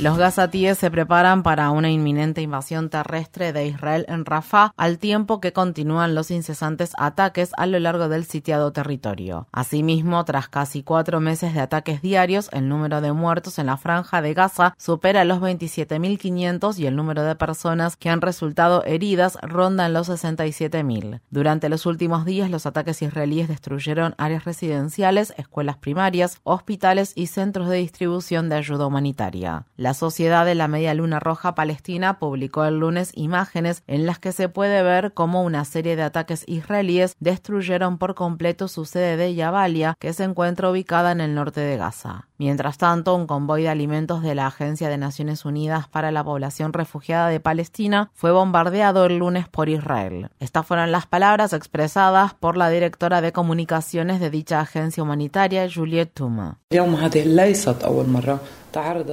Los gazatíes se preparan para una inminente invasión terrestre de Israel en Rafah, al tiempo que continúan los incesantes ataques a lo largo del sitiado territorio. Asimismo, tras casi cuatro meses de ataques diarios, el número de muertos en la franja de Gaza supera los 27.500 y el número de personas que han resultado heridas ronda en los 67.000. Durante los últimos días, los ataques israelíes destruyeron áreas residenciales, escuelas primarias, hospitales y centros de distribución de ayuda humanitaria. Sociedad de la Media Luna Roja Palestina publicó el lunes imágenes en las que se puede ver cómo una serie de ataques israelíes destruyeron por completo su sede de Yabalia, que se encuentra ubicada en el norte de Gaza. Mientras tanto, un convoy de alimentos de la Agencia de Naciones Unidas para la Población Refugiada de Palestina fue bombardeado el lunes por Israel. Estas fueron las palabras expresadas por la directora de comunicaciones de dicha agencia humanitaria, Juliette Tuma.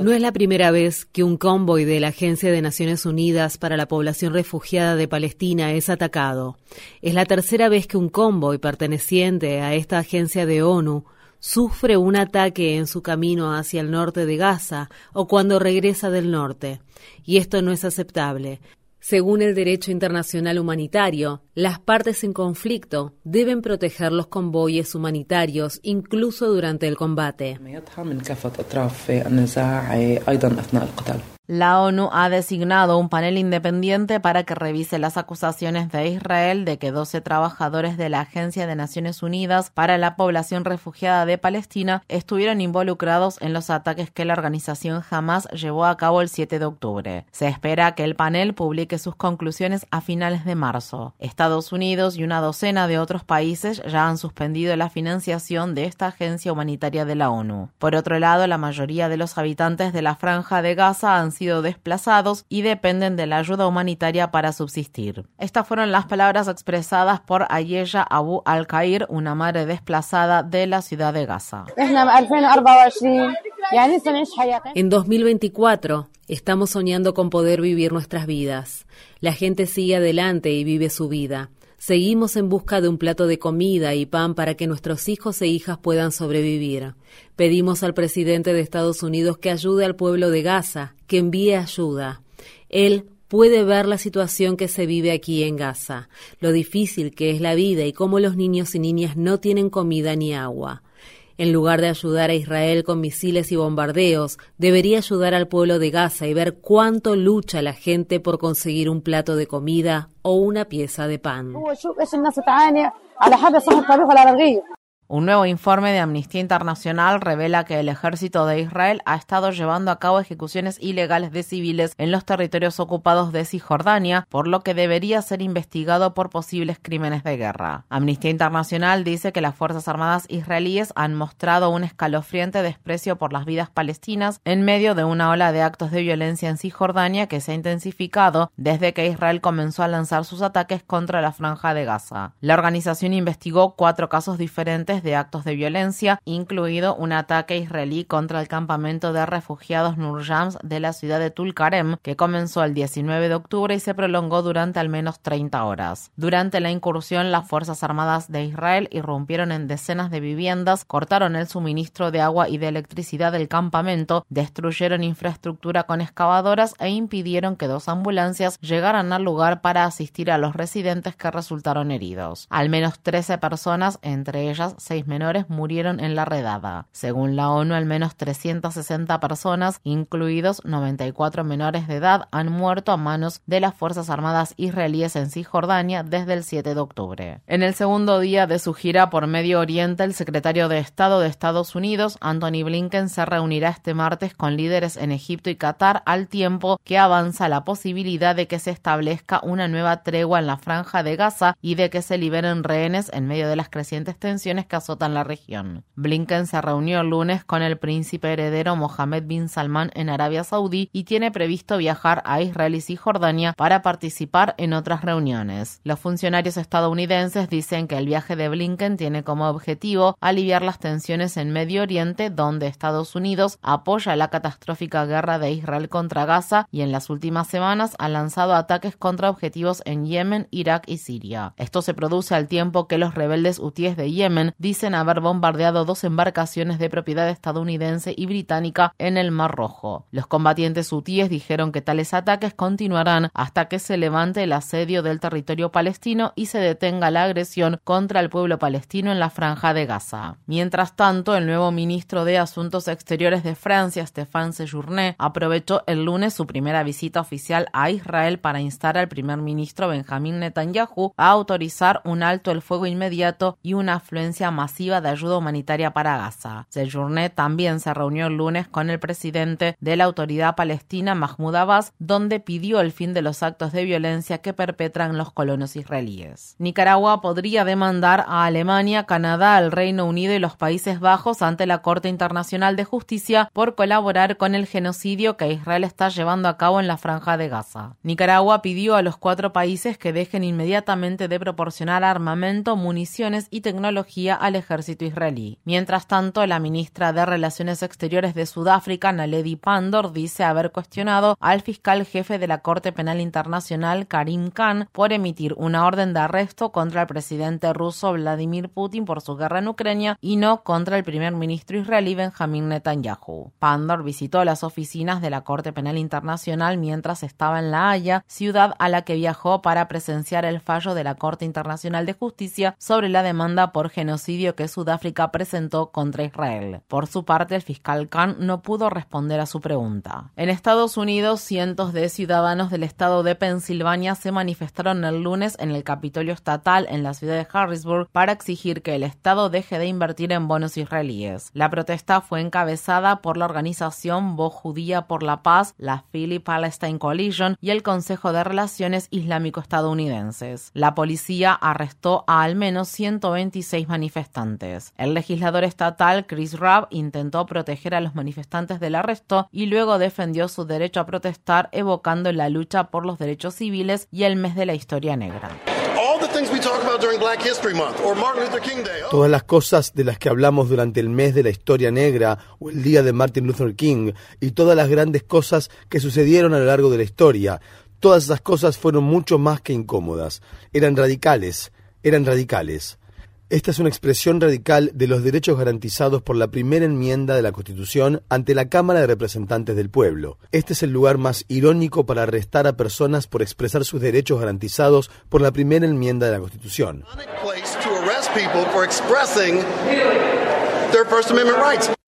No es la primera vez que un convoy de la Agencia de Naciones Unidas para la Población Refugiada de Palestina es atacado. Es la tercera vez que un convoy perteneciente a esta agencia de ONU sufre un ataque en su camino hacia el norte de Gaza o cuando regresa del norte. Y esto no es aceptable. Según el derecho internacional humanitario, las partes en conflicto deben proteger los convoyes humanitarios incluso durante el combate. La ONU ha designado un panel independiente para que revise las acusaciones de Israel de que 12 trabajadores de la Agencia de Naciones Unidas para la Población Refugiada de Palestina estuvieron involucrados en los ataques que la organización Hamas llevó a cabo el 7 de octubre. Se espera que el panel publique sus conclusiones a finales de marzo. Estados Unidos y una docena de otros países ya han suspendido la financiación de esta agencia humanitaria de la ONU. Por otro lado, la mayoría de los habitantes de la franja de Gaza han sido desplazados y dependen de la ayuda humanitaria para subsistir. Estas fueron las palabras expresadas por Ayeya Abu al-Kair, una madre desplazada de la ciudad de Gaza. En 2024 estamos soñando con poder vivir nuestras vidas. La gente sigue adelante y vive su vida. Seguimos en busca de un plato de comida y pan para que nuestros hijos e hijas puedan sobrevivir. Pedimos al presidente de Estados Unidos que ayude al pueblo de Gaza, que envíe ayuda. Él puede ver la situación que se vive aquí en Gaza, lo difícil que es la vida y cómo los niños y niñas no tienen comida ni agua. En lugar de ayudar a Israel con misiles y bombardeos, debería ayudar al pueblo de Gaza y ver cuánto lucha la gente por conseguir un plato de comida o una pieza de pan. Un nuevo informe de Amnistía Internacional revela que el ejército de Israel ha estado llevando a cabo ejecuciones ilegales de civiles en los territorios ocupados de Cisjordania, por lo que debería ser investigado por posibles crímenes de guerra. Amnistía Internacional dice que las Fuerzas Armadas israelíes han mostrado un escalofriante desprecio por las vidas palestinas en medio de una ola de actos de violencia en Cisjordania que se ha intensificado desde que Israel comenzó a lanzar sus ataques contra la franja de Gaza. La organización investigó cuatro casos diferentes de actos de violencia, incluido un ataque israelí contra el campamento de refugiados Nurjams de la ciudad de Tulkarem, que comenzó el 19 de octubre y se prolongó durante al menos 30 horas. Durante la incursión, las Fuerzas Armadas de Israel irrumpieron en decenas de viviendas, cortaron el suministro de agua y de electricidad del campamento, destruyeron infraestructura con excavadoras e impidieron que dos ambulancias llegaran al lugar para asistir a los residentes que resultaron heridos. Al menos 13 personas, entre ellas seis menores murieron en la redada. Según la ONU, al menos 360 personas, incluidos 94 menores de edad, han muerto a manos de las Fuerzas Armadas israelíes en Cisjordania desde el 7 de octubre. En el segundo día de su gira por Medio Oriente, el secretario de Estado de Estados Unidos, Anthony Blinken, se reunirá este martes con líderes en Egipto y Qatar al tiempo que avanza la posibilidad de que se establezca una nueva tregua en la franja de Gaza y de que se liberen rehenes en medio de las crecientes tensiones que azotan la región. Blinken se reunió el lunes con el príncipe heredero Mohammed bin Salman en Arabia Saudí y tiene previsto viajar a Israel y Cisjordania para participar en otras reuniones. Los funcionarios estadounidenses dicen que el viaje de Blinken tiene como objetivo aliviar las tensiones en Medio Oriente, donde Estados Unidos apoya la catastrófica guerra de Israel contra Gaza y en las últimas semanas ha lanzado ataques contra objetivos en Yemen, Irak y Siria. Esto se produce al tiempo que los rebeldes hutíes de Yemen dicen haber bombardeado dos embarcaciones de propiedad estadounidense y británica en el Mar Rojo. Los combatientes hutíes dijeron que tales ataques continuarán hasta que se levante el asedio del territorio palestino y se detenga la agresión contra el pueblo palestino en la franja de Gaza. Mientras tanto, el nuevo ministro de Asuntos Exteriores de Francia, Stéphane Sejourné, aprovechó el lunes su primera visita oficial a Israel para instar al primer ministro Benjamín Netanyahu a autorizar un alto el fuego inmediato y una afluencia masiva de ayuda humanitaria para Gaza. Sejourné también se reunió el lunes con el presidente de la autoridad palestina Mahmoud Abbas, donde pidió el fin de los actos de violencia que perpetran los colonos israelíes. Nicaragua podría demandar a Alemania, Canadá, el Reino Unido y los Países Bajos ante la Corte Internacional de Justicia por colaborar con el genocidio que Israel está llevando a cabo en la franja de Gaza. Nicaragua pidió a los cuatro países que dejen inmediatamente de proporcionar armamento, municiones y tecnología al ejército israelí. Mientras tanto, la ministra de Relaciones Exteriores de Sudáfrica, Naledi Pandor, dice haber cuestionado al fiscal jefe de la Corte Penal Internacional, Karim Khan, por emitir una orden de arresto contra el presidente ruso Vladimir Putin por su guerra en Ucrania y no contra el primer ministro israelí Benjamin Netanyahu. Pandor visitó las oficinas de la Corte Penal Internacional mientras estaba en La Haya, ciudad a la que viajó para presenciar el fallo de la Corte Internacional de Justicia sobre la demanda por genocidio que Sudáfrica presentó contra Israel. Por su parte, el fiscal Khan no pudo responder a su pregunta. En Estados Unidos, cientos de ciudadanos del estado de Pensilvania se manifestaron el lunes en el Capitolio Estatal en la ciudad de Harrisburg para exigir que el Estado deje de invertir en bonos israelíes. La protesta fue encabezada por la organización Voz Judía por la Paz, la Philly Palestine Coalition y el Consejo de Relaciones Islámico-Estadounidenses. La policía arrestó a al menos 126 manifestantes. El legislador estatal Chris Rabb intentó proteger a los manifestantes del arresto y luego defendió su derecho a protestar evocando la lucha por los derechos civiles y el mes de la historia negra. Todas las cosas de las que hablamos durante el mes de la historia negra o el día de Martin Luther King y todas las grandes cosas que sucedieron a lo largo de la historia, todas esas cosas fueron mucho más que incómodas. Eran radicales, eran radicales. Esta es una expresión radical de los derechos garantizados por la primera enmienda de la Constitución ante la Cámara de Representantes del Pueblo. Este es el lugar más irónico para arrestar a personas por expresar sus derechos garantizados por la primera enmienda de la Constitución.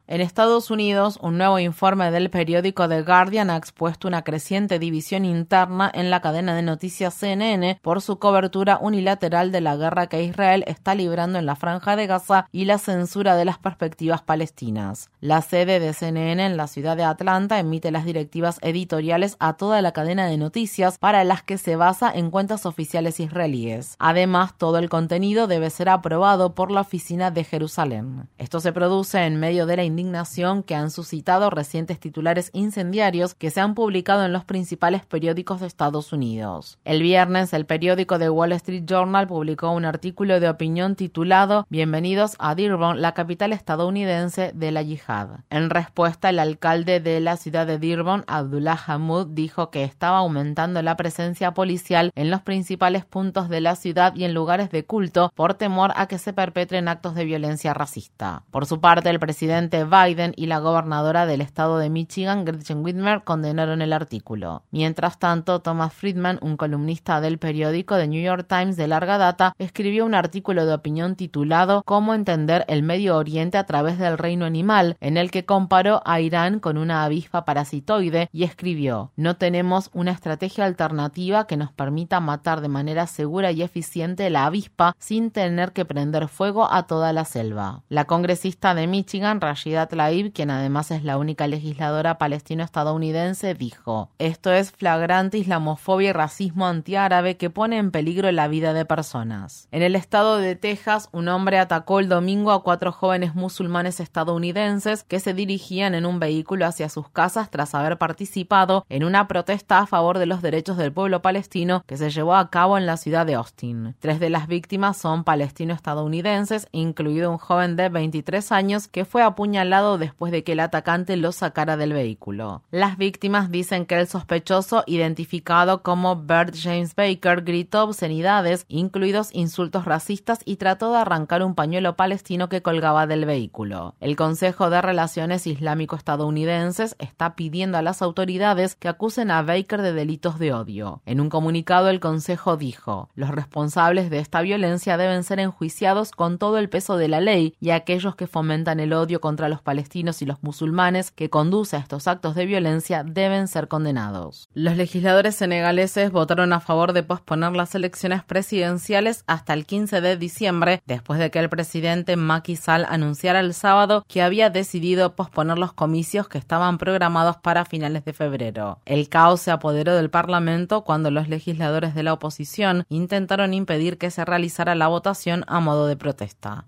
En Estados Unidos, un nuevo informe del periódico The Guardian ha expuesto una creciente división interna en la cadena de noticias CNN por su cobertura unilateral de la guerra que Israel está librando en la franja de Gaza y la censura de las perspectivas palestinas. La sede de CNN en la ciudad de Atlanta emite las directivas editoriales a toda la cadena de noticias para las que se basa en cuentas oficiales israelíes. Además, todo el contenido debe ser aprobado por la oficina de Jerusalén. Esto se produce en medio de la indignación que han suscitado recientes titulares incendiarios que se han publicado en los principales periódicos de Estados Unidos. El viernes, el periódico The Wall Street Journal publicó un artículo de opinión titulado Bienvenidos a Dearborn, la capital estadounidense de la yihad. En respuesta, el alcalde de la ciudad de Dearborn, Abdullah Hamoud, dijo que estaba aumentando la presencia policial en los principales puntos de la ciudad y en lugares de culto por temor a que se perpetren actos de violencia racista. Por su parte, el presidente Biden y la gobernadora del estado de Michigan, Gretchen Whitmer, condenaron el artículo. Mientras tanto, Thomas Friedman, un columnista del periódico The New York Times de larga data, escribió un artículo de opinión titulado Cómo entender el Medio Oriente a través del reino animal, en el que comparó a Irán con una avispa parasitoide y escribió No tenemos una estrategia alternativa que nos permita matar de manera segura y eficiente la avispa sin tener que prender fuego a toda la selva. La congresista de Michigan, Rashida Tlaib, quien además es la única legisladora palestino-estadounidense, dijo, esto es flagrante islamofobia y racismo antiárabe que pone en peligro la vida de personas. En el estado de Texas, un hombre atacó el domingo a cuatro jóvenes musulmanes estadounidenses que se dirigían en un vehículo hacia sus casas tras haber participado en una protesta a favor de los derechos del pueblo palestino que se llevó a cabo en la ciudad de Austin. Tres de las víctimas son palestino-estadounidenses, incluido un joven de 23 años que fue apuñalado después de que el atacante lo sacara del vehículo. Las víctimas dicen que el sospechoso, identificado como Bert James Baker, gritó obscenidades, incluidos insultos racistas, y trató de arrancar un pañuelo palestino que colgaba del vehículo. El Consejo de Relaciones Islámico-Estadounidenses está pidiendo a las autoridades que acusen a Baker de delitos de odio. En un comunicado, el Consejo dijo: Los responsables de esta violencia deben ser enjuiciados con todo el peso de la ley y aquellos que fomentan el odio contra los palestinos y los musulmanes que conduce a estos actos de violencia deben ser condenados. Los legisladores senegaleses votaron a favor de posponer las elecciones presidenciales hasta el 15 de diciembre, después de que el presidente Macky Sall anunciara el sábado que había decidido posponer los comicios que estaban programados para finales de febrero. El caos se apoderó del Parlamento cuando los legisladores de la oposición intentaron impedir que se realizara la votación a modo de protesta.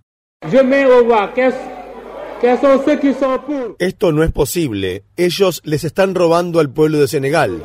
Esto no es posible. Ellos les están robando al pueblo de Senegal.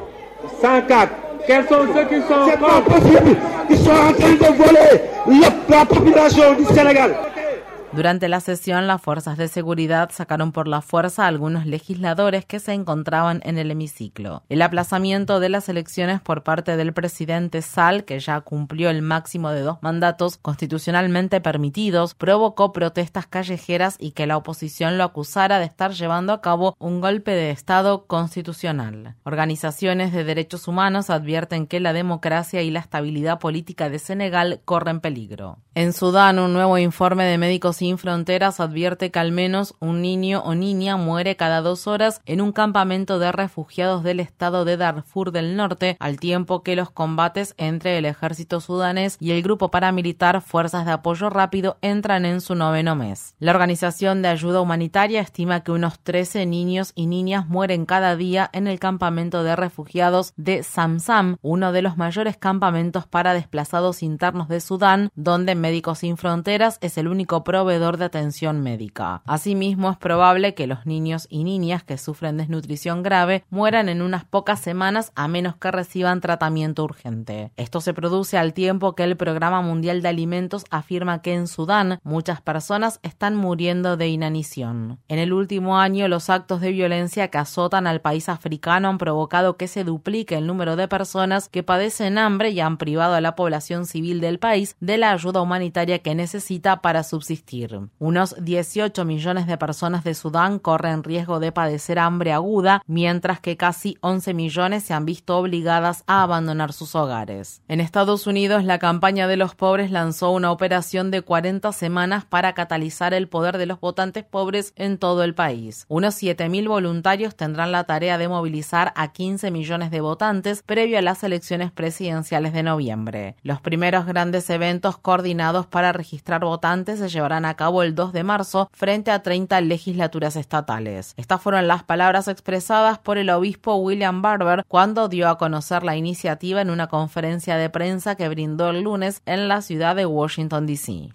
Durante la sesión, las fuerzas de seguridad sacaron por la fuerza a algunos legisladores que se encontraban en el hemiciclo. El aplazamiento de las elecciones por parte del presidente Sal, que ya cumplió el máximo de dos mandatos constitucionalmente permitidos, provocó protestas callejeras y que la oposición lo acusara de estar llevando a cabo un golpe de Estado constitucional. Organizaciones de derechos humanos advierten que la democracia y la estabilidad política de Senegal corren peligro. En Sudán, un nuevo informe de médicos sin Fronteras advierte que al menos un niño o niña muere cada dos horas en un campamento de refugiados del estado de Darfur del Norte, al tiempo que los combates entre el ejército sudanés y el grupo paramilitar Fuerzas de Apoyo Rápido entran en su noveno mes. La organización de ayuda humanitaria estima que unos 13 niños y niñas mueren cada día en el campamento de refugiados de Samsam, uno de los mayores campamentos para desplazados internos de Sudán, donde Médicos Sin Fronteras es el único proveedor de atención médica. Asimismo, es probable que los niños y niñas que sufren desnutrición grave mueran en unas pocas semanas a menos que reciban tratamiento urgente. Esto se produce al tiempo que el Programa Mundial de Alimentos afirma que en Sudán muchas personas están muriendo de inanición. En el último año, los actos de violencia que azotan al país africano han provocado que se duplique el número de personas que padecen hambre y han privado a la población civil del país de la ayuda humanitaria que necesita para subsistir. Unos 18 millones de personas de Sudán corren riesgo de padecer hambre aguda, mientras que casi 11 millones se han visto obligadas a abandonar sus hogares. En Estados Unidos, la campaña de los pobres lanzó una operación de 40 semanas para catalizar el poder de los votantes pobres en todo el país. Unos 7.000 voluntarios tendrán la tarea de movilizar a 15 millones de votantes previo a las elecciones presidenciales de noviembre. Los primeros grandes eventos coordinados para registrar votantes se llevarán a cabo el 2 de marzo frente a 30 legislaturas estatales. Estas fueron las palabras expresadas por el obispo William Barber cuando dio a conocer la iniciativa en una conferencia de prensa que brindó el lunes en la ciudad de Washington, D.C.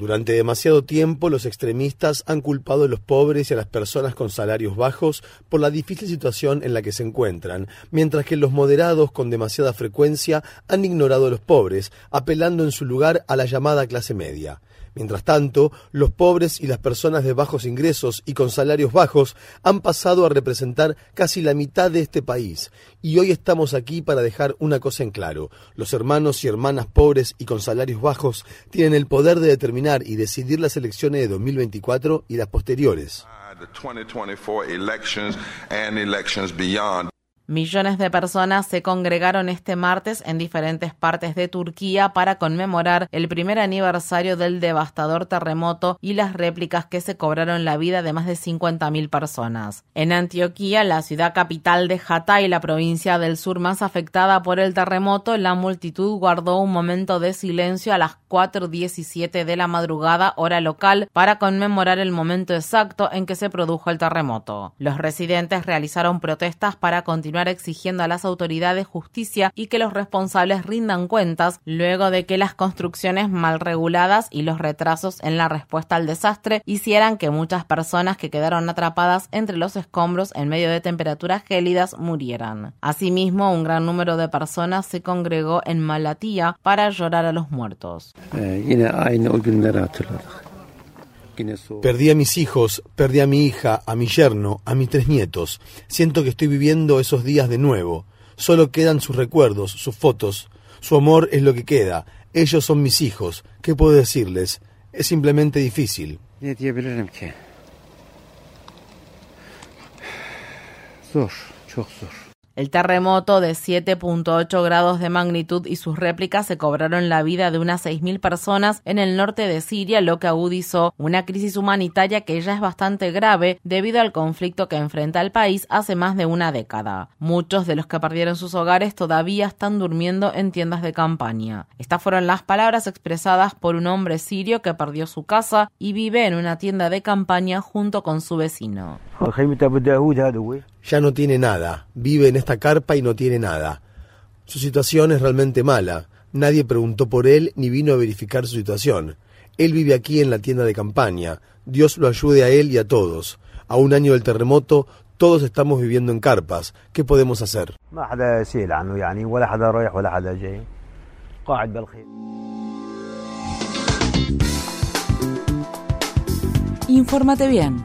Durante demasiado tiempo, los extremistas han culpado a los pobres y a las personas con salarios bajos por la difícil situación en la que se encuentran, mientras que los moderados con demasiada frecuencia han ignorado a los pobres apelando en su lugar a la llamada clase media. Mientras tanto, los pobres y las personas de bajos ingresos y con salarios bajos han pasado a representar casi la mitad de este país. Y hoy estamos aquí para dejar una cosa en claro. Los hermanos y hermanas pobres y con salarios bajos tienen el poder de determinar y decidir las elecciones de 2024 y las posteriores. Millones de personas se congregaron este martes en diferentes partes de Turquía para conmemorar el primer aniversario del devastador terremoto y las réplicas que se cobraron la vida de más de 50.000 personas. En Antioquía, la ciudad capital de Hatay, la provincia del sur más afectada por el terremoto, la multitud guardó un momento de silencio a las 4.17 de la madrugada hora local para conmemorar el momento exacto en que se produjo el terremoto. Los residentes realizaron protestas para continuar exigiendo a las autoridades justicia y que los responsables rindan cuentas luego de que las construcciones mal reguladas y los retrasos en la respuesta al desastre hicieran que muchas personas que quedaron atrapadas entre los escombros en medio de temperaturas gélidas murieran. Asimismo, un gran número de personas se congregó en Malatía para llorar a los muertos. Perdí a mis hijos, perdí a mi hija, a mi yerno, a mis tres nietos. Siento que estoy viviendo esos días de nuevo. Solo quedan sus recuerdos, sus fotos. Su amor es lo que queda. Ellos son mis hijos. ¿Qué puedo decirles? Es simplemente difícil. El terremoto de 7.8 grados de magnitud y sus réplicas se cobraron la vida de unas 6.000 personas en el norte de Siria, lo que agudizó una crisis humanitaria que ya es bastante grave debido al conflicto que enfrenta el país hace más de una década. Muchos de los que perdieron sus hogares todavía están durmiendo en tiendas de campaña. Estas fueron las palabras expresadas por un hombre sirio que perdió su casa y vive en una tienda de campaña junto con su vecino. Ya no tiene nada, vive en esta carpa y no tiene nada. Su situación es realmente mala. Nadie preguntó por él ni vino a verificar su situación. Él vive aquí en la tienda de campaña. Dios lo ayude a él y a todos. A un año del terremoto, todos estamos viviendo en carpas. ¿Qué podemos hacer? Infórmate bien